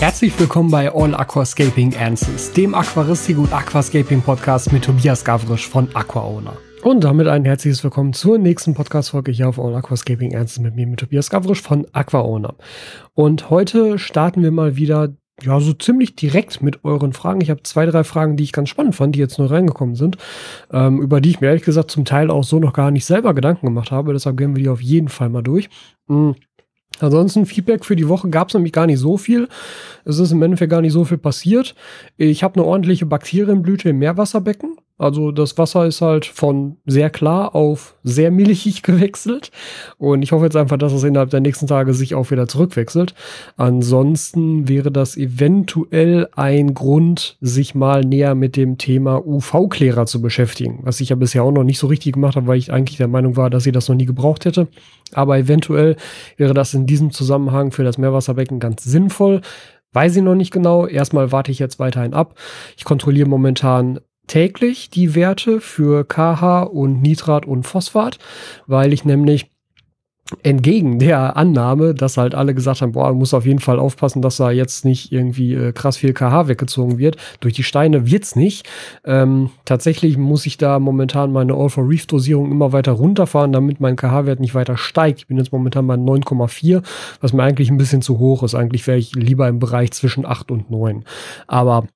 Herzlich willkommen bei All Aquascaping Answers, dem Aquaristik und Aquascaping Podcast mit Tobias Gavrisch von AquaOwner. Und damit ein herzliches Willkommen zur nächsten Podcast-Folge hier auf All Aquascaping Answers mit mir, mit Tobias Gavrisch von AquaOwner. Und heute starten wir mal wieder ja, so ziemlich direkt mit euren Fragen. Ich habe zwei, drei Fragen, die ich ganz spannend fand, die jetzt neu reingekommen sind, ähm, über die ich mir ehrlich gesagt zum Teil auch so noch gar nicht selber Gedanken gemacht habe. Deshalb gehen wir die auf jeden Fall mal durch. Mhm. Ansonsten Feedback für die Woche gab es nämlich gar nicht so viel. Es ist im Endeffekt gar nicht so viel passiert. Ich habe eine ordentliche Bakterienblüte im Meerwasserbecken. Also das Wasser ist halt von sehr klar auf sehr milchig gewechselt. Und ich hoffe jetzt einfach, dass es innerhalb der nächsten Tage sich auch wieder zurückwechselt. Ansonsten wäre das eventuell ein Grund, sich mal näher mit dem Thema UV-Klärer zu beschäftigen. Was ich ja bisher auch noch nicht so richtig gemacht habe, weil ich eigentlich der Meinung war, dass ich das noch nie gebraucht hätte. Aber eventuell wäre das in diesem Zusammenhang für das Meerwasserbecken ganz sinnvoll. Weiß ich noch nicht genau. Erstmal warte ich jetzt weiterhin ab. Ich kontrolliere momentan täglich die Werte für KH und Nitrat und Phosphat, weil ich nämlich entgegen der Annahme, dass halt alle gesagt haben, boah, muss auf jeden Fall aufpassen, dass da jetzt nicht irgendwie äh, krass viel KH weggezogen wird. Durch die Steine wird's nicht. Ähm, tatsächlich muss ich da momentan meine All-for-Reef-Dosierung immer weiter runterfahren, damit mein KH-Wert nicht weiter steigt. Ich bin jetzt momentan bei 9,4, was mir eigentlich ein bisschen zu hoch ist. Eigentlich wäre ich lieber im Bereich zwischen 8 und 9. Aber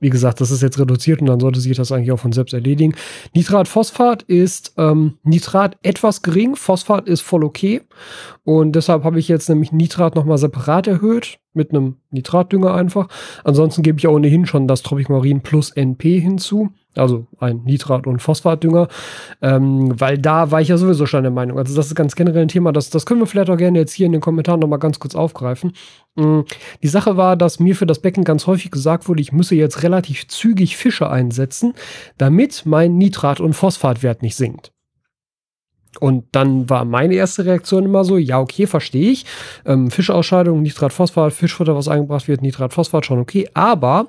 wie gesagt, das ist jetzt reduziert und dann sollte sich das eigentlich auch von selbst erledigen. Nitrat, Phosphat ist ähm, Nitrat etwas gering, Phosphat ist voll okay. Und deshalb habe ich jetzt nämlich Nitrat nochmal separat erhöht mit einem Nitratdünger einfach. Ansonsten gebe ich ohnehin schon das Tropicmarin plus NP hinzu, also ein Nitrat- und Phosphatdünger, ähm, weil da war ich ja sowieso schon der Meinung. Also das ist ganz generell ein Thema, das, das können wir vielleicht auch gerne jetzt hier in den Kommentaren nochmal ganz kurz aufgreifen. Mhm. Die Sache war, dass mir für das Becken ganz häufig gesagt wurde, ich müsse jetzt relativ zügig Fische einsetzen, damit mein Nitrat- und Phosphatwert nicht sinkt. Und dann war meine erste Reaktion immer so, ja, okay, verstehe ich. Ähm, Fischausscheidung, Nitratphosphat, Fischfutter, was eingebracht wird, Nitratphosphat, schon okay. Aber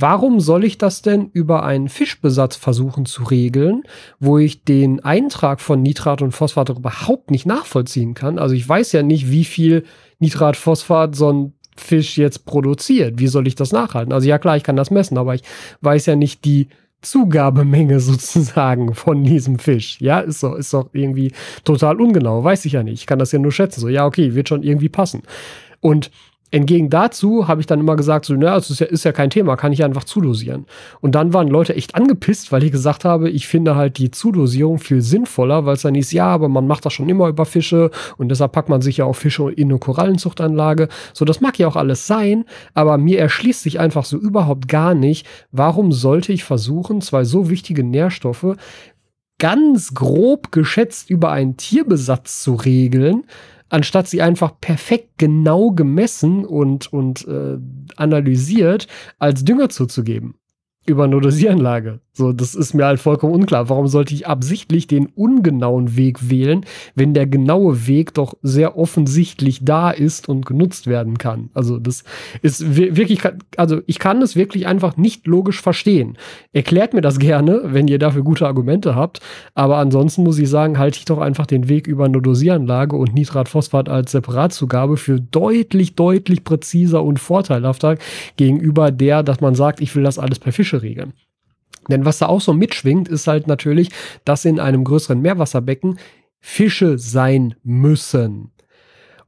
warum soll ich das denn über einen Fischbesatz versuchen zu regeln, wo ich den Eintrag von Nitrat und Phosphat überhaupt nicht nachvollziehen kann? Also ich weiß ja nicht, wie viel Nitratphosphat so ein Fisch jetzt produziert. Wie soll ich das nachhalten? Also ja klar, ich kann das messen, aber ich weiß ja nicht die Zugabemenge sozusagen von diesem Fisch. Ja, ist doch, ist doch irgendwie total ungenau. Weiß ich ja nicht. Ich kann das ja nur schätzen. So, ja, okay, wird schon irgendwie passen. Und Entgegen dazu habe ich dann immer gesagt, so, naja, es ist ja, ist ja kein Thema, kann ich einfach zudosieren. Und dann waren Leute echt angepisst, weil ich gesagt habe, ich finde halt die Zudosierung viel sinnvoller, weil es dann ist, ja, aber man macht das schon immer über Fische und deshalb packt man sich ja auch Fische in eine Korallenzuchtanlage. So, das mag ja auch alles sein, aber mir erschließt sich einfach so überhaupt gar nicht, warum sollte ich versuchen, zwei so wichtige Nährstoffe ganz grob geschätzt über einen Tierbesatz zu regeln, anstatt sie einfach perfekt genau gemessen und, und äh, analysiert als Dünger zuzugeben über eine Dosieranlage. So, das ist mir halt vollkommen unklar. Warum sollte ich absichtlich den ungenauen Weg wählen, wenn der genaue Weg doch sehr offensichtlich da ist und genutzt werden kann? Also, das ist wirklich, also ich kann es wirklich einfach nicht logisch verstehen. Erklärt mir das gerne, wenn ihr dafür gute Argumente habt. Aber ansonsten muss ich sagen, halte ich doch einfach den Weg über eine Dosieranlage und Nitratphosphat als Separatzugabe für deutlich, deutlich präziser und vorteilhafter gegenüber der, dass man sagt, ich will das alles per Fische regeln. Denn was da auch so mitschwingt, ist halt natürlich, dass in einem größeren Meerwasserbecken Fische sein müssen.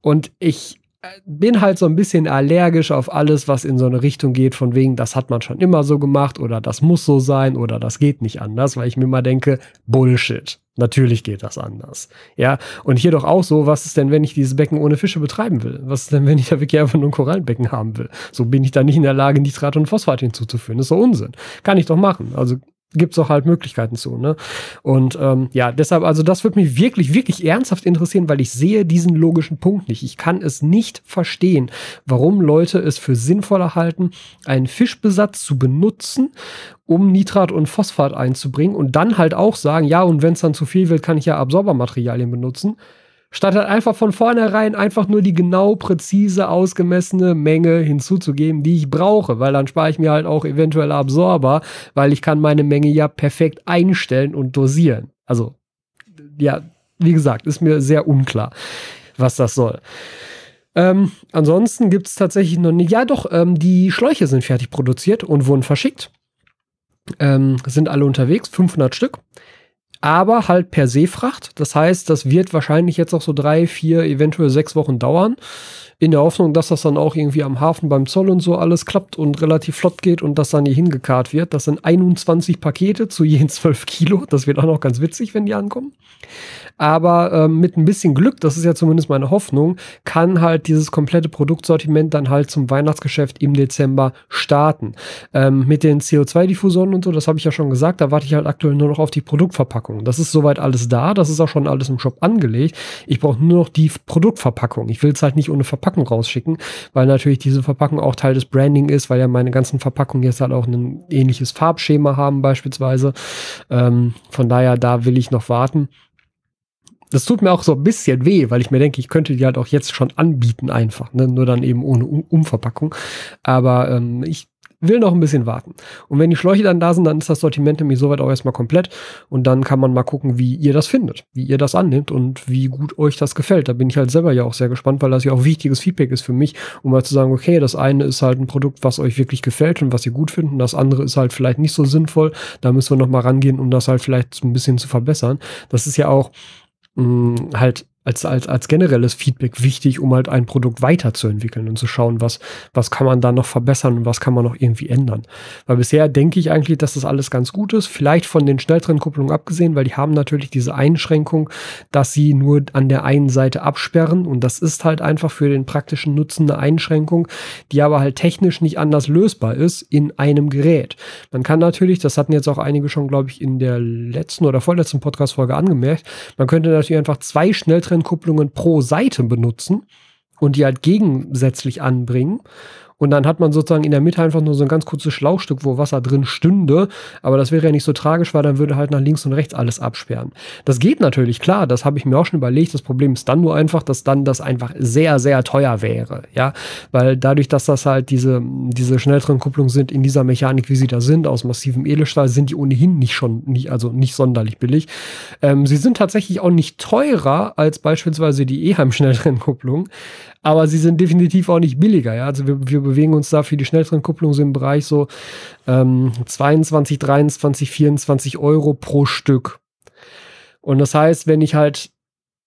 Und ich bin halt so ein bisschen allergisch auf alles, was in so eine Richtung geht, von wegen, das hat man schon immer so gemacht oder das muss so sein oder das geht nicht anders, weil ich mir mal denke, Bullshit. Natürlich geht das anders. Ja, und hier doch auch so, was ist denn, wenn ich dieses Becken ohne Fische betreiben will? Was ist denn, wenn ich da wirklich einfach nur ein Korallenbecken haben will? So bin ich da nicht in der Lage, Nitrat und Phosphat hinzuzuführen. Das ist doch Unsinn. Kann ich doch machen. Also gibt es auch halt Möglichkeiten zu. Ne? Und ähm, ja, deshalb, also das würde mich wirklich, wirklich ernsthaft interessieren, weil ich sehe diesen logischen Punkt nicht. Ich kann es nicht verstehen, warum Leute es für sinnvoller halten, einen Fischbesatz zu benutzen, um Nitrat und Phosphat einzubringen und dann halt auch sagen, ja, und wenn es dann zu viel wird, kann ich ja Absorbermaterialien benutzen statt halt einfach von vornherein einfach nur die genau präzise ausgemessene Menge hinzuzugeben, die ich brauche, weil dann spare ich mir halt auch eventuell Absorber, weil ich kann meine Menge ja perfekt einstellen und dosieren. Also ja, wie gesagt, ist mir sehr unklar, was das soll. Ähm, ansonsten gibt es tatsächlich noch nicht. Ja, doch, ähm, die Schläuche sind fertig produziert und wurden verschickt. Ähm, sind alle unterwegs, 500 Stück. Aber halt per Seefracht. Das heißt, das wird wahrscheinlich jetzt noch so drei, vier, eventuell sechs Wochen dauern in der Hoffnung, dass das dann auch irgendwie am Hafen beim Zoll und so alles klappt und relativ flott geht und das dann hier hingekarrt wird. Das sind 21 Pakete zu je 12 Kilo. Das wird auch noch ganz witzig, wenn die ankommen. Aber ähm, mit ein bisschen Glück, das ist ja zumindest meine Hoffnung, kann halt dieses komplette Produktsortiment dann halt zum Weihnachtsgeschäft im Dezember starten. Ähm, mit den CO2-Diffusoren und so, das habe ich ja schon gesagt, da warte ich halt aktuell nur noch auf die Produktverpackung. Das ist soweit alles da, das ist auch schon alles im Shop angelegt. Ich brauche nur noch die Produktverpackung. Ich will es halt nicht ohne Verpackung rausschicken, weil natürlich diese Verpackung auch Teil des Branding ist, weil ja meine ganzen Verpackungen jetzt halt auch ein ähnliches Farbschema haben beispielsweise. Ähm, von daher, da will ich noch warten. Das tut mir auch so ein bisschen weh, weil ich mir denke, ich könnte die halt auch jetzt schon anbieten einfach, ne? nur dann eben ohne um Umverpackung. Aber ähm, ich will noch ein bisschen warten. Und wenn die Schläuche dann da sind, dann ist das Sortiment nämlich soweit auch erstmal komplett. Und dann kann man mal gucken, wie ihr das findet, wie ihr das annimmt und wie gut euch das gefällt. Da bin ich halt selber ja auch sehr gespannt, weil das ja auch wichtiges Feedback ist für mich, um mal zu sagen, okay, das eine ist halt ein Produkt, was euch wirklich gefällt und was ihr gut findet. Das andere ist halt vielleicht nicht so sinnvoll. Da müssen wir noch mal rangehen, um das halt vielleicht ein bisschen zu verbessern. Das ist ja auch mh, mm, halt als, als, als generelles Feedback wichtig, um halt ein Produkt weiterzuentwickeln und zu schauen, was, was kann man da noch verbessern und was kann man noch irgendwie ändern. Weil bisher denke ich eigentlich, dass das alles ganz gut ist. Vielleicht von den Schnelltrennkupplungen abgesehen, weil die haben natürlich diese Einschränkung, dass sie nur an der einen Seite absperren und das ist halt einfach für den praktischen Nutzen eine Einschränkung, die aber halt technisch nicht anders lösbar ist in einem Gerät. Man kann natürlich, das hatten jetzt auch einige schon, glaube ich, in der letzten oder vorletzten Podcast-Folge angemerkt, man könnte natürlich einfach zwei Schnelltrennkupplungen Kupplungen pro Seite benutzen und die halt gegensätzlich anbringen und dann hat man sozusagen in der Mitte einfach nur so ein ganz kurzes Schlauchstück, wo Wasser drin stünde. Aber das wäre ja nicht so tragisch, weil dann würde halt nach links und rechts alles absperren. Das geht natürlich, klar, das habe ich mir auch schon überlegt. Das Problem ist dann nur einfach, dass dann das einfach sehr, sehr teuer wäre. Ja, weil dadurch, dass das halt diese, diese Schnelltrenkupplungen sind in dieser Mechanik, wie sie da sind, aus massivem Edelstahl, sind die ohnehin nicht schon, nicht, also nicht sonderlich billig. Ähm, sie sind tatsächlich auch nicht teurer als beispielsweise die Eheim-Schnelltrennkupplung aber sie sind definitiv auch nicht billiger. Ja? Also wir, wir bewegen uns da für die Schnelltrennkupplung so im Bereich so ähm, 22, 23, 24 Euro pro Stück. Und das heißt, wenn ich halt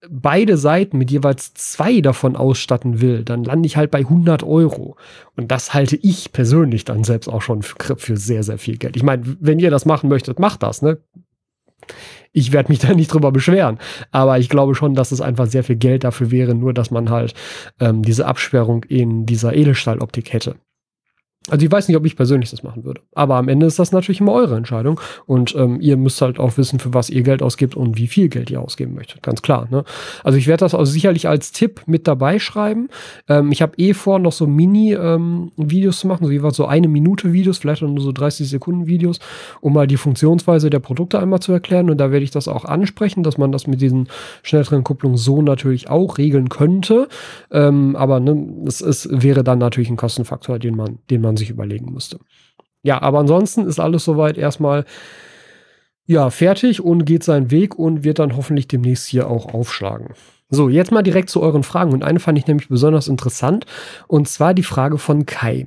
beide Seiten mit jeweils zwei davon ausstatten will, dann lande ich halt bei 100 Euro. Und das halte ich persönlich dann selbst auch schon für, für sehr, sehr viel Geld. Ich meine, wenn ihr das machen möchtet, macht das, ne? Ich werde mich da nicht drüber beschweren. Aber ich glaube schon, dass es einfach sehr viel Geld dafür wäre, nur dass man halt ähm, diese Absperrung in dieser Edelstahloptik hätte. Also ich weiß nicht, ob ich persönlich das machen würde. Aber am Ende ist das natürlich immer eure Entscheidung. Und ähm, ihr müsst halt auch wissen, für was ihr Geld ausgibt und wie viel Geld ihr ausgeben möchtet. Ganz klar. Ne? Also ich werde das also sicherlich als Tipp mit dabei schreiben. Ähm, ich habe eh vor, noch so Mini-Videos ähm, zu machen, so jeweils so eine Minute Videos, vielleicht nur so 30 Sekunden Videos, um mal die Funktionsweise der Produkte einmal zu erklären. Und da werde ich das auch ansprechen, dass man das mit diesen Schnelltrennkupplungen so natürlich auch regeln könnte. Ähm, aber ne, es, es wäre dann natürlich ein Kostenfaktor, den man, den man man sich überlegen müsste. Ja, aber ansonsten ist alles soweit erstmal ja, fertig und geht seinen Weg und wird dann hoffentlich demnächst hier auch aufschlagen. So, jetzt mal direkt zu euren Fragen. Und eine fand ich nämlich besonders interessant. Und zwar die Frage von Kai.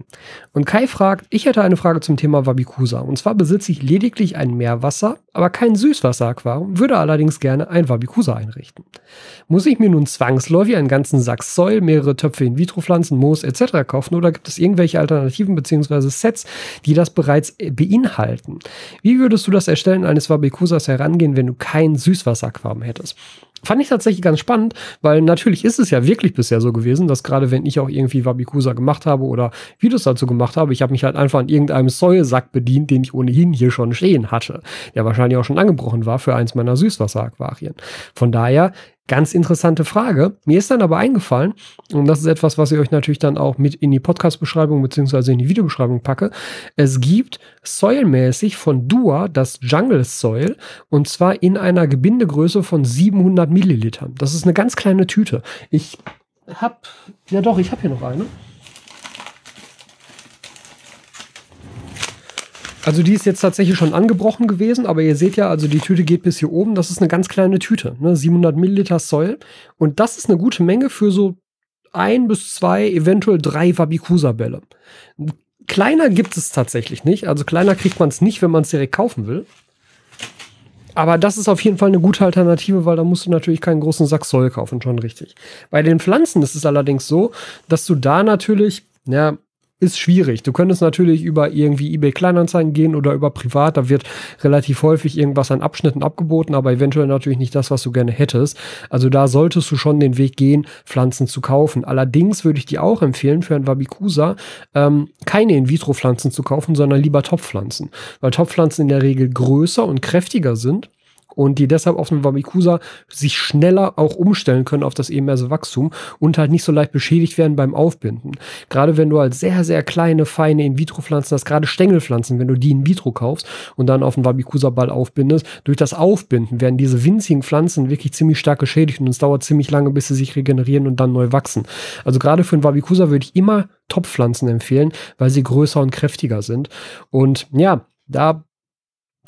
Und Kai fragt, ich hätte eine Frage zum Thema Wabikusa. Und zwar besitze ich lediglich ein Meerwasser, aber kein Süßwasseraquarium, würde allerdings gerne ein Wabikusa einrichten. Muss ich mir nun zwangsläufig einen ganzen Sack Soil, mehrere Töpfe In-vitro-Pflanzen, Moos etc. kaufen oder gibt es irgendwelche Alternativen bzw. Sets, die das bereits beinhalten? Wie würdest du das Erstellen eines Wabikusas herangehen, wenn du kein Süßwasseraquarium hättest? Fand ich tatsächlich ganz spannend, weil natürlich ist es ja wirklich bisher so gewesen, dass gerade wenn ich auch irgendwie Wabikusa gemacht habe oder Videos dazu gemacht habe, ich habe mich halt einfach an irgendeinem Säuresack bedient, den ich ohnehin hier schon stehen hatte, der wahrscheinlich auch schon angebrochen war für eins meiner Süßwasseraquarien. Von daher Ganz interessante Frage. Mir ist dann aber eingefallen, und das ist etwas, was ich euch natürlich dann auch mit in die Podcast-Beschreibung beziehungsweise in die Videobeschreibung packe. Es gibt soilmäßig von Dua das Jungle Soil und zwar in einer Gebindegröße von 700 Millilitern. Das ist eine ganz kleine Tüte. Ich hab, ja doch, ich habe hier noch eine. Also die ist jetzt tatsächlich schon angebrochen gewesen, aber ihr seht ja, also die Tüte geht bis hier oben. Das ist eine ganz kleine Tüte, ne? 700 Milliliter Soil. Und das ist eine gute Menge für so ein bis zwei, eventuell drei Wabikusa-Bälle. Kleiner gibt es tatsächlich nicht. Also kleiner kriegt man es nicht, wenn man es direkt kaufen will. Aber das ist auf jeden Fall eine gute Alternative, weil da musst du natürlich keinen großen Sack Soll kaufen, schon richtig. Bei den Pflanzen ist es allerdings so, dass du da natürlich, ja, ist schwierig. Du könntest natürlich über irgendwie eBay Kleinanzeigen gehen oder über Privat. Da wird relativ häufig irgendwas an Abschnitten abgeboten, aber eventuell natürlich nicht das, was du gerne hättest. Also da solltest du schon den Weg gehen, Pflanzen zu kaufen. Allerdings würde ich dir auch empfehlen, für ein Wabikusa ähm, keine In-vitro-Pflanzen zu kaufen, sondern lieber Topfpflanzen. Weil Topfpflanzen in der Regel größer und kräftiger sind und die deshalb auf dem Wabikusa sich schneller auch umstellen können auf das ebenmäßige Wachstum und halt nicht so leicht beschädigt werden beim Aufbinden. Gerade wenn du halt sehr, sehr kleine, feine In-vitro-Pflanzen hast, gerade Stängelpflanzen, wenn du die in vitro kaufst und dann auf dem Wabikusa-Ball aufbindest, durch das Aufbinden werden diese winzigen Pflanzen wirklich ziemlich stark geschädigt und es dauert ziemlich lange, bis sie sich regenerieren und dann neu wachsen. Also gerade für einen Wabikusa würde ich immer Topfpflanzen empfehlen, weil sie größer und kräftiger sind. Und ja, da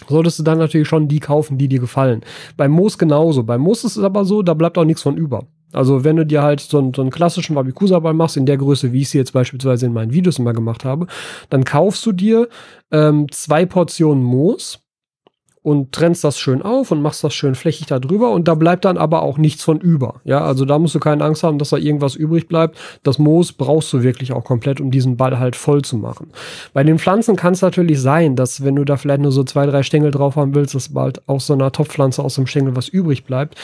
solltest du dann natürlich schon die kaufen, die dir gefallen. Beim Moos genauso. Beim Moos ist es aber so, da bleibt auch nichts von über. Also wenn du dir halt so einen, so einen klassischen Wabikusa-Ball machst, in der Größe, wie ich sie jetzt beispielsweise in meinen Videos immer gemacht habe, dann kaufst du dir ähm, zwei Portionen Moos und trennst das schön auf und machst das schön flächig da drüber und da bleibt dann aber auch nichts von über. Ja, also da musst du keine Angst haben, dass da irgendwas übrig bleibt. Das Moos brauchst du wirklich auch komplett, um diesen Ball halt voll zu machen. Bei den Pflanzen kann es natürlich sein, dass wenn du da vielleicht nur so zwei, drei Stängel drauf haben willst, dass bald aus so einer Topfpflanze aus dem Stängel was übrig bleibt.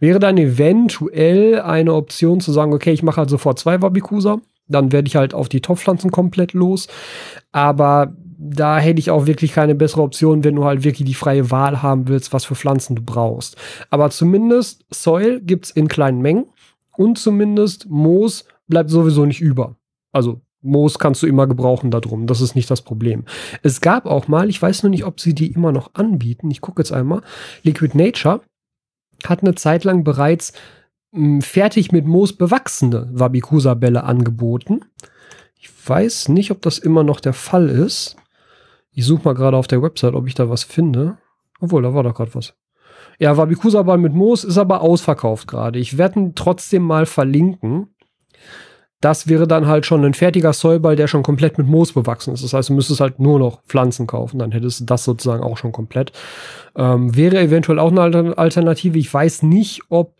Wäre dann eventuell eine Option zu sagen, okay, ich mache halt sofort zwei Wabikusa dann werde ich halt auf die Topfpflanzen komplett los. Aber da hätte ich auch wirklich keine bessere Option, wenn du halt wirklich die freie Wahl haben willst, was für Pflanzen du brauchst. Aber zumindest Soil gibt's in kleinen Mengen und zumindest Moos bleibt sowieso nicht über. Also Moos kannst du immer gebrauchen darum. Das ist nicht das Problem. Es gab auch mal, ich weiß nur nicht, ob sie die immer noch anbieten. Ich gucke jetzt einmal. Liquid Nature hat eine Zeit lang bereits mh, hm, fertig mit Moos bewachsene Wabikusa-Bälle angeboten. Ich weiß nicht, ob das immer noch der Fall ist. Ich suche mal gerade auf der Website, ob ich da was finde. Obwohl, da war doch gerade was. Ja, Wabikusa-Ball mit Moos ist aber ausverkauft gerade. Ich werde ihn trotzdem mal verlinken. Das wäre dann halt schon ein fertiger Soilball, der schon komplett mit Moos bewachsen ist. Das heißt, du müsstest halt nur noch Pflanzen kaufen, dann hättest du das sozusagen auch schon komplett. Ähm, wäre eventuell auch eine Alternative. Ich weiß nicht, ob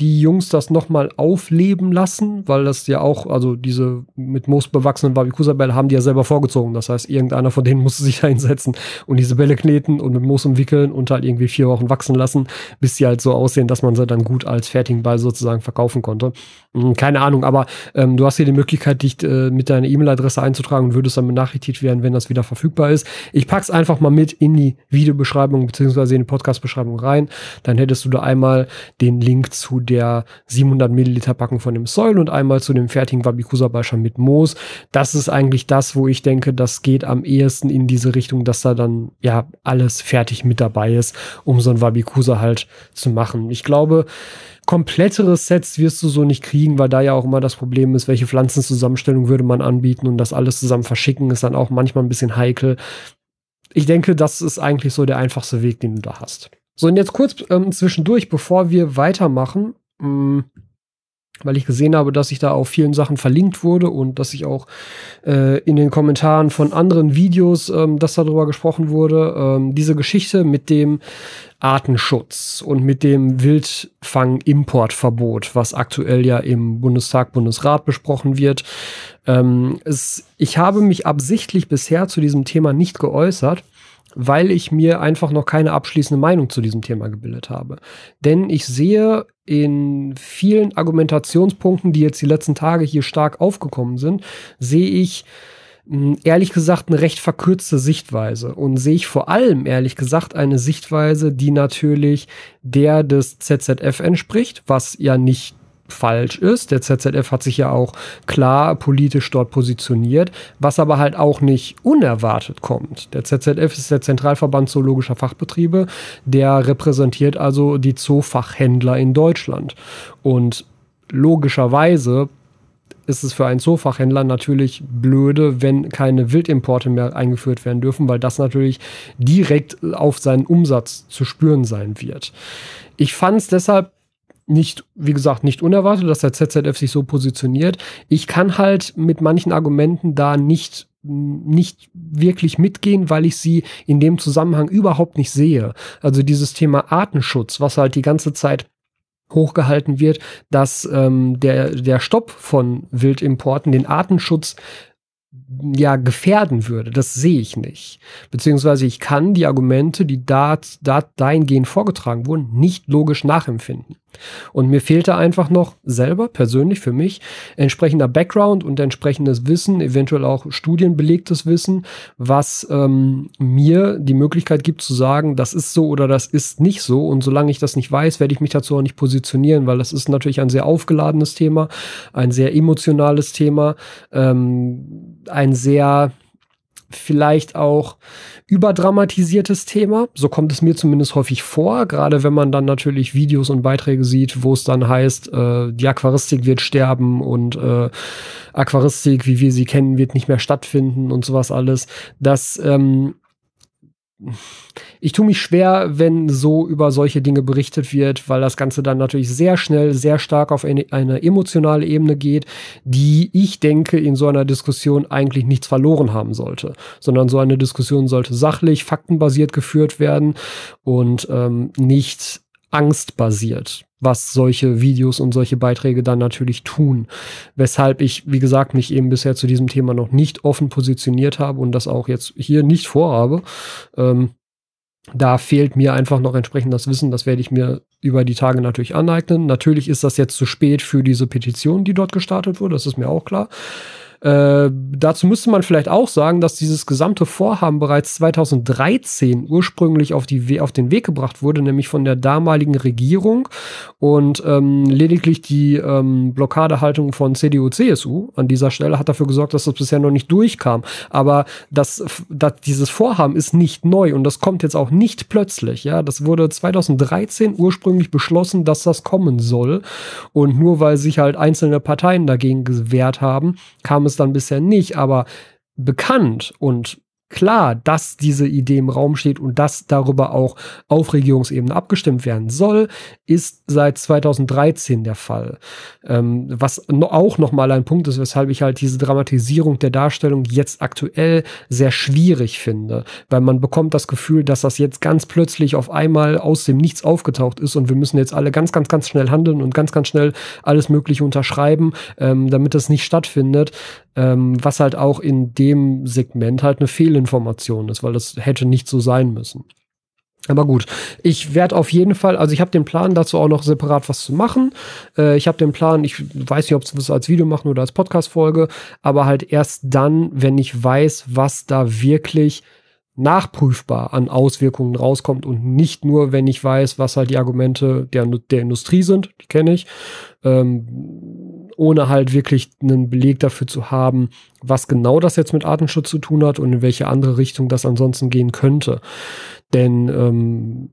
die Jungs das nochmal aufleben lassen, weil das ja auch, also diese mit Moos bewachsenen Wabikusa-Bälle haben die ja selber vorgezogen. Das heißt, irgendeiner von denen musste sich da hinsetzen und diese Bälle kneten und mit Moos umwickeln und halt irgendwie vier Wochen wachsen lassen, bis sie halt so aussehen, dass man sie dann gut als fertigen Ball sozusagen verkaufen konnte. Hm, keine Ahnung, aber ähm, du hast hier die Möglichkeit, dich äh, mit deiner E-Mail-Adresse einzutragen und würdest dann benachrichtigt werden, wenn das wieder verfügbar ist. Ich pack's einfach mal mit in die Videobeschreibung beziehungsweise in die Podcast-Beschreibung rein. Dann hättest du da einmal den Link zu der 700 Milliliter Packung von dem Soil und einmal zu dem fertigen Wabikusa-Ball mit Moos. Das ist eigentlich das, wo ich denke, das geht am ehesten in diese Richtung, dass da dann ja alles fertig mit dabei ist, um so ein Wabikusa halt zu machen. Ich glaube, komplettere Sets wirst du so nicht kriegen, weil da ja auch immer das Problem ist, welche Pflanzenzusammenstellung würde man anbieten und das alles zusammen verschicken ist dann auch manchmal ein bisschen heikel. Ich denke, das ist eigentlich so der einfachste Weg, den du da hast. So, und jetzt kurz ähm, zwischendurch, bevor wir weitermachen, mh, mm, weil ich gesehen habe, dass ich da auf vielen Sachen verlinkt wurde und dass ich auch äh, in den Kommentaren von anderen Videos, ähm, dass darüber gesprochen wurde, ähm, diese Geschichte mit dem Artenschutz und mit dem Wildfang-Importverbot, was aktuell ja im Bundestag, Bundesrat besprochen wird. Ähm, es, ich habe mich absichtlich bisher zu diesem Thema nicht geäußert, weil ich mir einfach noch keine abschließende Meinung zu diesem Thema gebildet habe. Denn ich sehe in vielen Argumentationspunkten, die jetzt die letzten Tage hier stark aufgekommen sind, sehe ich hm, ehrlich gesagt eine recht verkürzte Sichtweise und sehe ich vor allem ehrlich gesagt eine Sichtweise, die natürlich der des ZZF entspricht, was ja nicht falsch ist. Der ZZF hat sich ja auch klar politisch dort positioniert, was aber halt auch nicht unerwartet kommt. Der ZZF ist der Zentralverband Zoologischer Fachbetriebe, der repräsentiert also die Zoofachhändler in Deutschland. Und logischerweise ist es für einen Zoofachhändler natürlich blöde, wenn keine Wildimporte mehr eingeführt werden dürfen, weil das natürlich direkt auf seinen Umsatz zu spüren sein wird. Ich fand es deshalb nicht, wie gesagt, nicht unerwartet, dass der ZZF sich so positioniert. Ich kann halt mit manchen Argumenten da nicht nicht wirklich mitgehen, weil ich sie in dem Zusammenhang überhaupt nicht sehe. Also dieses Thema Artenschutz, was halt die ganze Zeit hochgehalten wird, dass ähm, der, der Stopp von Wildimporten den Artenschutz ja gefährden würde. Das sehe ich nicht. Beziehungsweise ich kann die Argumente, die da, da dahingehend vorgetragen wurden, nicht logisch nachempfinden. Und mir fehlte einfach noch selber, persönlich für mich, entsprechender Background und entsprechendes Wissen, eventuell auch studienbelegtes Wissen, was ähm, mir die Möglichkeit gibt zu sagen, das ist so oder das ist nicht so. Und solange ich das nicht weiß, werde ich mich dazu auch nicht positionieren, weil das ist natürlich ein sehr aufgeladenes Thema, ein sehr emotionales Thema, ähm, ein sehr vielleicht auch überdramatisiertes Thema. So kommt es mir zumindest häufig vor, gerade wenn man dann natürlich Videos und Beiträge sieht, wo es dann heißt, äh, die Aquaristik wird sterben und äh, Aquaristik, wie wir sie kennen, wird nicht mehr stattfinden und sowas alles. Das ähm, ich tue mich schwer, wenn so über solche Dinge berichtet wird, weil das Ganze dann natürlich sehr schnell, sehr stark auf eine, eine, emotionale Ebene geht, die ich denke, in so einer Diskussion eigentlich nichts verloren haben sollte, sondern so eine Diskussion sollte sachlich, faktenbasiert geführt werden und ähm, nicht angstbasiert, was solche Videos und solche Beiträge dann natürlich tun. Weshalb ich, wie gesagt, mich eben bisher zu diesem Thema noch nicht offen positioniert habe und das auch jetzt hier nicht vorhabe. Ähm, da fehlt mir einfach noch entsprechend das Wissen. Das werde ich mir über die Tage natürlich aneignen. Natürlich ist das jetzt zu spät für diese Petition, die dort gestartet wurde. Das ist mir auch klar. Äh, dazu müsste man vielleicht auch sagen, dass dieses gesamte Vorhaben bereits 2013 ursprünglich auf, die, auf den Weg gebracht wurde, nämlich von der damaligen Regierung und ähm, lediglich die ähm, Blockadehaltung von CDU, CSU an dieser Stelle hat dafür gesorgt, dass das bisher noch nicht durchkam. Aber das, das, dieses Vorhaben ist nicht neu und das kommt jetzt auch nicht plötzlich. Ja, das wurde 2013 ursprünglich beschlossen, dass das kommen soll und nur weil sich halt einzelne Parteien dagegen gewehrt haben, kam es dann bisher nicht, aber bekannt und klar, dass diese Idee im Raum steht und dass darüber auch auf Regierungsebene abgestimmt werden soll, ist seit 2013 der Fall. Ähm, was auch nochmal ein Punkt ist, weshalb ich halt diese Dramatisierung der Darstellung jetzt aktuell sehr schwierig finde, weil man bekommt das Gefühl, dass das jetzt ganz plötzlich auf einmal aus dem Nichts aufgetaucht ist und wir müssen jetzt alle ganz, ganz, ganz schnell handeln und ganz, ganz schnell alles Mögliche unterschreiben, ähm, damit das nicht stattfindet, ähm, was halt auch in dem Segment halt eine Fehlinformation ist, weil das hätte nicht so sein müssen. Aber gut, ich werde auf jeden Fall, also ich habe den Plan dazu auch noch separat was zu machen. Äh, ich habe den Plan, ich weiß nicht, ob wir es als Video machen oder als Podcast-Folge, aber halt erst dann, wenn ich weiß, was da wirklich nachprüfbar an Auswirkungen rauskommt und nicht nur, wenn ich weiß, was halt die Argumente der, der Industrie sind, die kenne ich, ähm, ohne halt wirklich einen Beleg dafür zu haben, was genau das jetzt mit Artenschutz zu tun hat und in welche andere Richtung das ansonsten gehen könnte. Denn ähm,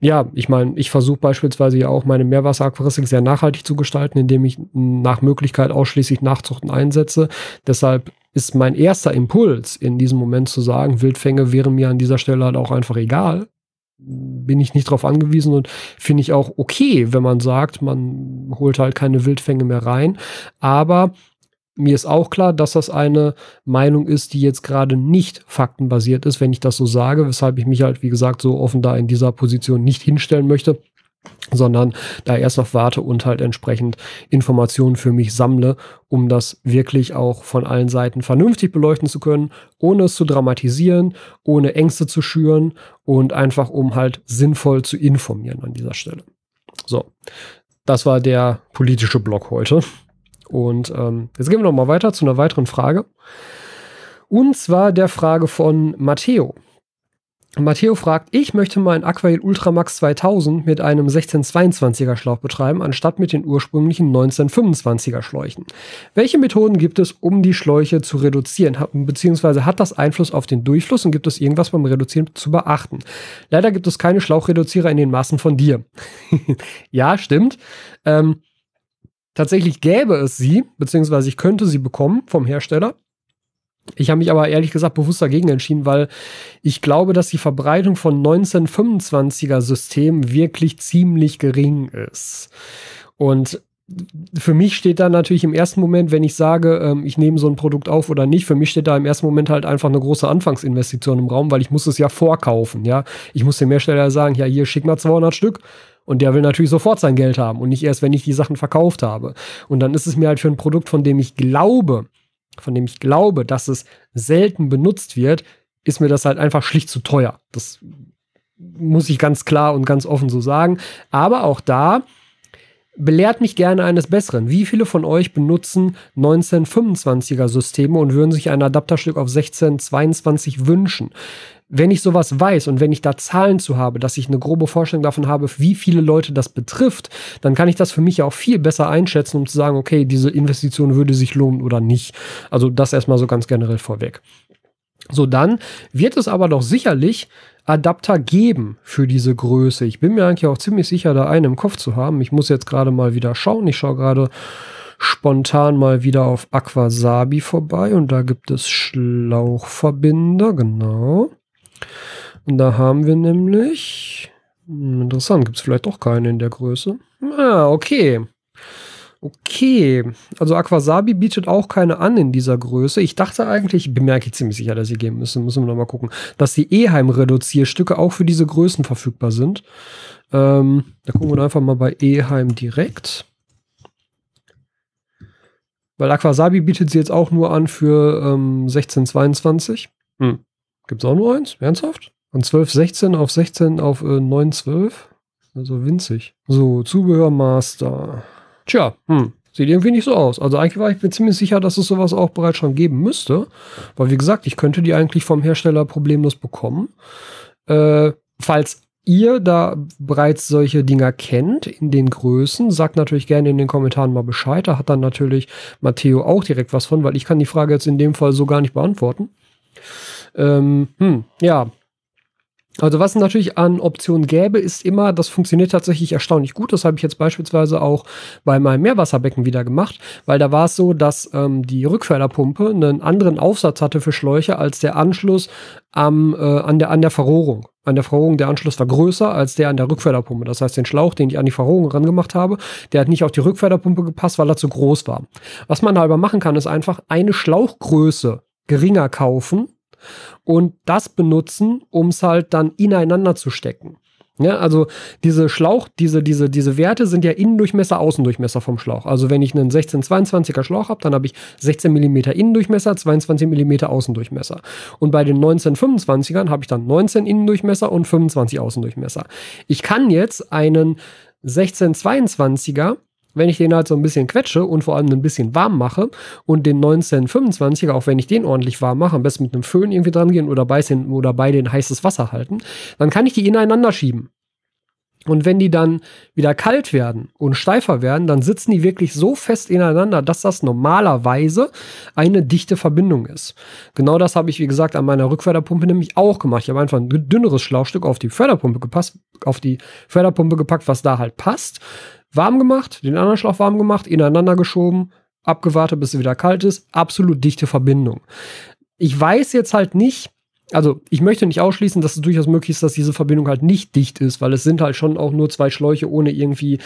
ja, ich meine, ich versuche beispielsweise ja auch meine Meerwasseraquaristik sehr nachhaltig zu gestalten, indem ich nach Möglichkeit ausschließlich Nachzuchten einsetze. Deshalb ist mein erster Impuls in diesem Moment zu sagen, Wildfänge wären mir an dieser Stelle halt auch einfach egal. Bin ich nicht drauf angewiesen und finde ich auch okay, wenn man sagt, man holt halt keine Wildfänge mehr rein. Aber mir ist auch klar, dass das eine Meinung ist, die jetzt gerade nicht faktenbasiert ist, wenn ich das so sage, weshalb ich mich halt, wie gesagt, so offen da in dieser Position nicht hinstellen möchte sondern da erst noch warte und halt entsprechend Informationen für mich sammle, um das wirklich auch von allen Seiten vernünftig beleuchten zu können, ohne es zu dramatisieren, ohne Ängste zu schüren und einfach um halt sinnvoll zu informieren an dieser Stelle. So, das war der politische Block heute. Und ähm, jetzt gehen wir noch mal weiter zu einer weiteren Frage. Und zwar der Frage von Matteo. Matteo fragt, ich möchte meinen Aquail Ultramax 2000 mit einem 1622er Schlauch betreiben, anstatt mit den ursprünglichen 1925er Schläuchen. Welche Methoden gibt es, um die Schläuche zu reduzieren? Beziehungsweise hat das Einfluss auf den Durchfluss und gibt es irgendwas beim Reduzieren zu beachten? Leider gibt es keine Schlauchreduzierer in den Maßen von dir. ja, stimmt. Ähm, tatsächlich gäbe es sie, beziehungsweise ich könnte sie bekommen vom Hersteller. Ich habe mich aber ehrlich gesagt bewusst dagegen entschieden, weil ich glaube, dass die Verbreitung von 1925er Systemen wirklich ziemlich gering ist. Und für mich steht da natürlich im ersten Moment, wenn ich sage, ähm, ich nehme so ein Produkt auf oder nicht, für mich steht da im ersten Moment halt einfach eine große Anfangsinvestition im Raum, weil ich muss es ja vorkaufen, ja. Ich muss dem Hersteller sagen, ja, hier schick mal 200 Stück. Und der will natürlich sofort sein Geld haben und nicht erst, wenn ich die Sachen verkauft habe. Und dann ist es mir halt für ein Produkt, von dem ich glaube, von dem ich glaube, dass es selten benutzt wird, ist mir das halt einfach schlicht zu teuer. Das muss ich ganz klar und ganz offen so sagen. Aber auch da belehrt mich gerne eines Besseren. Wie viele von euch benutzen 1925er Systeme und würden sich ein Adapterstück auf 1622 wünschen? Wenn ich sowas weiß und wenn ich da Zahlen zu habe, dass ich eine grobe Vorstellung davon habe, wie viele Leute das betrifft, dann kann ich das für mich auch viel besser einschätzen, um zu sagen, okay, diese Investition würde sich lohnen oder nicht. Also das erstmal so ganz generell vorweg. So, dann wird es aber doch sicherlich Adapter geben für diese Größe. Ich bin mir eigentlich auch ziemlich sicher, da einen im Kopf zu haben. Ich muss jetzt gerade mal wieder schauen. Ich schaue gerade spontan mal wieder auf Aquasabi vorbei und da gibt es Schlauchverbinder, genau. Und da haben wir nämlich, hm, interessant, gibt es vielleicht doch keine in der Größe. Ah, okay. Okay, also Aquasabi bietet auch keine an in dieser Größe. Ich dachte eigentlich, ich bin mir eigentlich ziemlich sicher, dass sie geben müssen, müssen wir nochmal gucken, dass die Eheim-Reduzierstücke auch für diese Größen verfügbar sind. Ähm, da gucken wir einfach mal bei Eheim direkt. Weil Aquasabi bietet sie jetzt auch nur an für ähm, 1622. Hm. Gibt es auch nur eins? Ernsthaft? Von 1216 auf 16 auf äh, 912? Also winzig. So, Zubehörmaster. Tja, hm, sieht irgendwie nicht so aus. Also eigentlich war ich mir ziemlich sicher, dass es sowas auch bereits schon geben müsste. Weil wie gesagt, ich könnte die eigentlich vom Hersteller problemlos bekommen. Äh, falls ihr da bereits solche Dinger kennt in den Größen, sagt natürlich gerne in den Kommentaren mal Bescheid. Da hat dann natürlich Matteo auch direkt was von, weil ich kann die Frage jetzt in dem Fall so gar nicht beantworten. Ähm, hm, ja, also was es natürlich an Optionen gäbe, ist immer, das funktioniert tatsächlich erstaunlich gut. Das habe ich jetzt beispielsweise auch bei meinem Meerwasserbecken wieder gemacht, weil da war es so, dass ähm, die Rückförderpumpe einen anderen Aufsatz hatte für Schläuche als der Anschluss am, äh, an, der, an der Verrohrung. An der Verrohrung, der Anschluss war größer als der an der Rückförderpumpe. Das heißt, den Schlauch, den ich an die Verrohrung rangemacht habe, der hat nicht auf die Rückförderpumpe gepasst, weil er zu groß war. Was man da aber machen kann, ist einfach eine Schlauchgröße geringer kaufen und das benutzen, um es halt dann ineinander zu stecken. Ja, also diese Schlauch, diese, diese, diese Werte sind ja Innendurchmesser, Außendurchmesser vom Schlauch. Also wenn ich einen 1622er Schlauch habe, dann habe ich 16 mm Innendurchmesser, 22 mm Außendurchmesser. Und bei den 1925ern habe ich dann 19 Innendurchmesser und 25 Außendurchmesser. Ich kann jetzt einen 1622er wenn ich den halt so ein bisschen quetsche und vor allem ein bisschen warm mache und den 1925er, auch wenn ich den ordentlich warm mache, am besten mit einem Föhn irgendwie dran gehen oder bei oder bei den heißes Wasser halten, dann kann ich die ineinander schieben. Und wenn die dann wieder kalt werden und steifer werden, dann sitzen die wirklich so fest ineinander, dass das normalerweise eine dichte Verbindung ist. Genau das habe ich, wie gesagt, an meiner Rückförderpumpe nämlich auch gemacht. Ich habe einfach ein dünneres Schlauchstück auf die Förderpumpe gepasst, auf die Förderpumpe gepackt, was da halt passt warm gemacht, den anderen Schlauch warm gemacht, ineinander geschoben, abgewartet, bis es wieder kalt ist. Absolut dichte Verbindung. Ich weiß jetzt halt nicht, also ich möchte nicht ausschließen, dass es durchaus möglich ist, dass diese Verbindung halt nicht dicht ist, weil es sind halt schon auch nur zwei Schläuche ohne irgendwie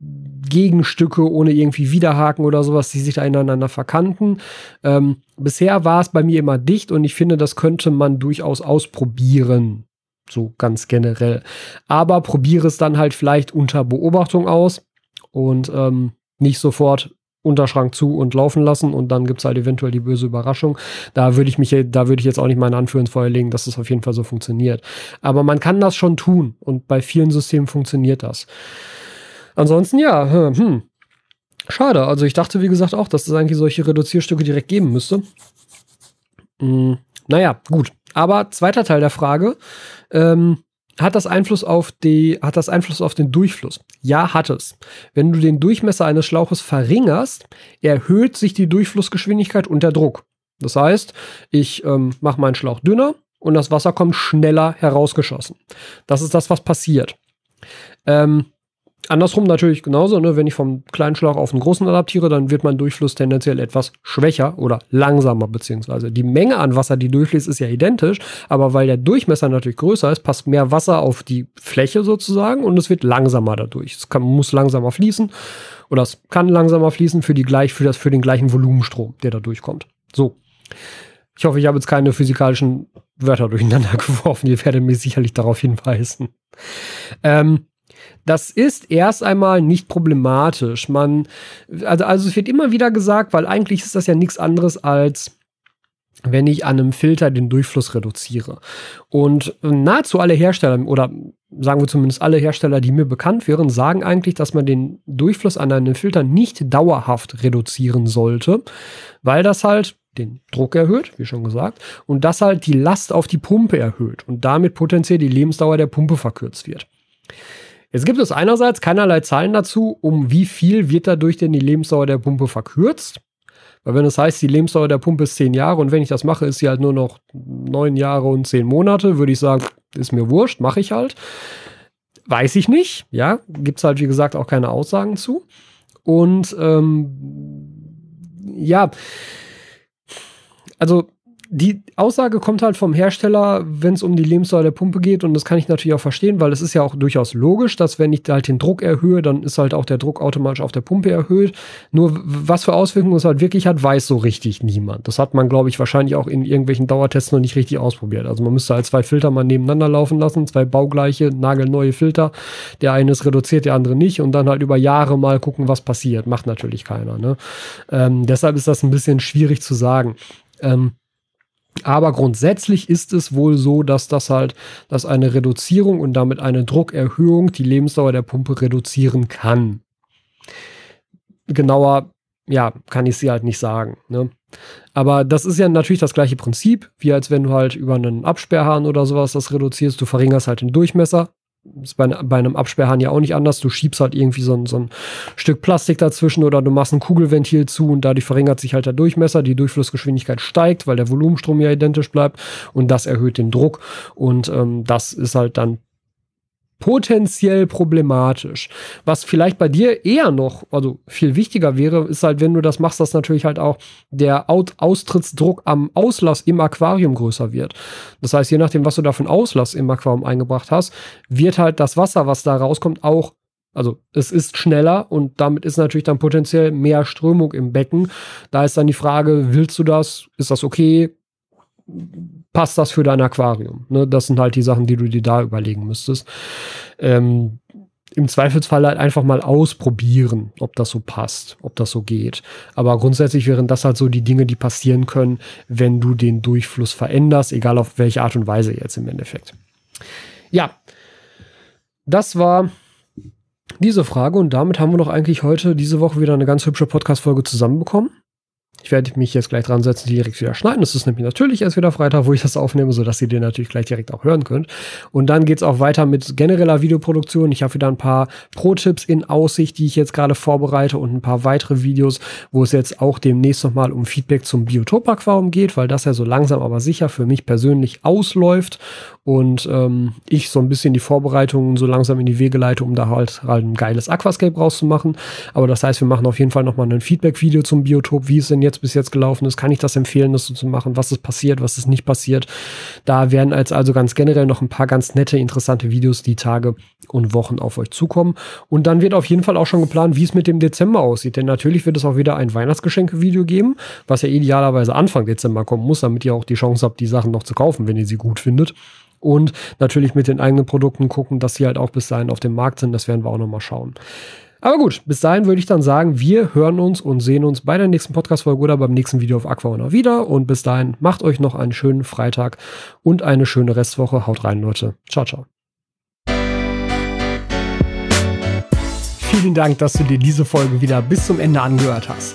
Gegenstücke, ohne irgendwie Widerhaken oder sowas, die sich da ineinander verkanten. Ähm, bisher war es bei mir immer dicht und ich finde, das könnte man durchaus ausprobieren. So ganz generell. Aber probiere es dann halt vielleicht unter Beobachtung aus und ähm, nicht sofort Unterschrank zu und laufen lassen und dann gibt es halt eventuell die böse Überraschung. Da würde ich mich, da würde ich jetzt auch nicht meine Hand ins Feuer legen, dass das auf jeden Fall so funktioniert. Aber man kann das schon tun und bei vielen Systemen funktioniert das. Ansonsten ja, hm, hm. schade. Also ich dachte, wie gesagt, auch, dass es eigentlich solche Reduzierstücke direkt geben müsste. Hm, naja, gut. Aber zweiter Teil der Frage. Ähm, hat das Einfluss auf die, hat das Einfluss auf den Durchfluss? Ja, hat es. Wenn du den Durchmesser eines Schlauches verringerst, erhöht sich die Durchflussgeschwindigkeit und der Druck. Das heißt, ich ähm, mache meinen Schlauch dünner und das Wasser kommt schneller herausgeschossen. Das ist das, was passiert. Ähm, Andersrum natürlich genauso, ne? wenn ich vom kleinen Schlauch auf einen großen adaptiere, dann wird mein Durchfluss tendenziell etwas schwächer oder langsamer, beziehungsweise die Menge an Wasser, die durchfließt, ist ja identisch, aber weil der Durchmesser natürlich größer ist, passt mehr Wasser auf die Fläche sozusagen und es wird langsamer dadurch. Es kann, muss langsamer fließen oder es kann langsamer fließen für, die gleich, für, das, für den gleichen Volumenstrom, der da durchkommt. So. Ich hoffe, ich habe jetzt keine physikalischen Wörter durcheinander geworfen. Ihr werdet mich sicherlich darauf hinweisen. Ähm, das ist erst einmal nicht problematisch. Man, also, also es wird immer wieder gesagt, weil eigentlich ist das ja nichts anderes als wenn ich an einem Filter den Durchfluss reduziere. Und nahezu alle Hersteller oder sagen wir zumindest alle Hersteller, die mir bekannt wären, sagen eigentlich, dass man den Durchfluss an einem Filter nicht dauerhaft reduzieren sollte, weil das halt den Druck erhöht, wie schon gesagt, und das halt die Last auf die Pumpe erhöht und damit potenziell die Lebensdauer der Pumpe verkürzt wird. Jetzt gibt es einerseits keinerlei Zahlen dazu, um wie viel wird dadurch denn die Lebensdauer der Pumpe verkürzt. Weil wenn es das heißt, die Lebensdauer der Pumpe ist zehn Jahre und wenn ich das mache, ist sie halt nur noch neun Jahre und zehn Monate, würde ich sagen, ist mir wurscht, mache ich halt. Weiß ich nicht, ja, gibt es halt wie gesagt auch keine Aussagen zu. Und ähm, ja, also die Aussage kommt halt vom Hersteller, wenn es um die Lebensdauer der Pumpe geht. Und das kann ich natürlich auch verstehen, weil es ist ja auch durchaus logisch, dass wenn ich halt den Druck erhöhe, dann ist halt auch der Druck automatisch auf der Pumpe erhöht. Nur was für Auswirkungen es halt wirklich hat, weiß so richtig niemand. Das hat man, glaube ich, wahrscheinlich auch in irgendwelchen Dauertests noch nicht richtig ausprobiert. Also man müsste halt zwei Filter mal nebeneinander laufen lassen, zwei baugleiche, nagelneue Filter. Der eine ist reduziert, der andere nicht. Und dann halt über Jahre mal gucken, was passiert. Macht natürlich keiner. Ne? Ähm, deshalb ist das ein bisschen schwierig zu sagen. Ähm, aber grundsätzlich ist es wohl so, dass das halt, dass eine Reduzierung und damit eine Druckerhöhung die Lebensdauer der Pumpe reduzieren kann. Genauer, ja, kann ich sie halt nicht sagen. Ne? Aber das ist ja natürlich das gleiche Prinzip, wie als wenn du halt über einen Absperrhahn oder sowas das reduzierst. Du verringerst halt den Durchmesser, ist bei, bei, einem Absperrhahn ja auch nicht anders. Du schiebst halt irgendwie so ein, so ein, Stück Plastik dazwischen oder du machst ein Kugelventil zu und dadurch verringert sich halt der Durchmesser. Die Durchflussgeschwindigkeit steigt, weil der Volumenstrom ja identisch bleibt und das erhöht den Druck. Und ähm, das ist halt dann potenziell problematisch. Was vielleicht bei dir eher noch, also viel wichtiger wäre, ist halt, wenn du das machst, dass natürlich halt auch der Austrittsdruck am Auslass im Aquarium größer wird. Das heißt, je nachdem, was du da einen Auslass im Aquarium eingebracht hast, wird halt das Wasser, was da rauskommt, auch also es ist schneller und damit ist natürlich dann potenziell mehr Strömung im Becken. Da ist dann die Frage, willst du das? Ist das okay? Passt das für dein Aquarium? Ne? Das sind halt die Sachen, die du dir da überlegen müsstest. Ähm, Im Zweifelsfall halt einfach mal ausprobieren, ob das so passt, ob das so geht. Aber grundsätzlich wären das halt so die Dinge, die passieren können, wenn du den Durchfluss veränderst, egal auf welche Art und Weise jetzt im Endeffekt. Ja, das war diese Frage und damit haben wir doch eigentlich heute diese Woche wieder eine ganz hübsche Podcast-Folge zusammenbekommen. Ich werde mich jetzt gleich dran setzen, die direkt wieder schneiden. Das ist nämlich natürlich erst wieder Freitag, wo ich das aufnehme, sodass ihr den natürlich gleich direkt auch hören könnt. Und dann geht es auch weiter mit genereller Videoproduktion. Ich habe wieder ein paar Pro-Tipps in Aussicht, die ich jetzt gerade vorbereite und ein paar weitere Videos, wo es jetzt auch demnächst nochmal um Feedback zum Biotop-Aquarium geht, weil das ja so langsam aber sicher für mich persönlich ausläuft und ähm, ich so ein bisschen die Vorbereitungen so langsam in die Wege leite, um da halt, halt ein geiles Aquascape rauszumachen. Aber das heißt, wir machen auf jeden Fall nochmal ein Feedback-Video zum Biotop, wie es denn jetzt bis jetzt gelaufen ist. Kann ich das empfehlen, das so zu machen? Was ist passiert? Was ist nicht passiert? Da werden als also ganz generell noch ein paar ganz nette, interessante Videos die Tage und Wochen auf euch zukommen. Und dann wird auf jeden Fall auch schon geplant, wie es mit dem Dezember aussieht. Denn natürlich wird es auch wieder ein Weihnachtsgeschenke-Video geben, was ja idealerweise Anfang Dezember kommen muss, damit ihr auch die Chance habt, die Sachen noch zu kaufen, wenn ihr sie gut findet und natürlich mit den eigenen Produkten gucken, dass sie halt auch bis dahin auf dem Markt sind. Das werden wir auch nochmal schauen. Aber gut, bis dahin würde ich dann sagen, wir hören uns und sehen uns bei der nächsten Podcast-Folge oder beim nächsten Video auf Aquaona wieder. Und bis dahin macht euch noch einen schönen Freitag und eine schöne Restwoche. Haut rein, Leute. Ciao, ciao. Vielen Dank, dass du dir diese Folge wieder bis zum Ende angehört hast.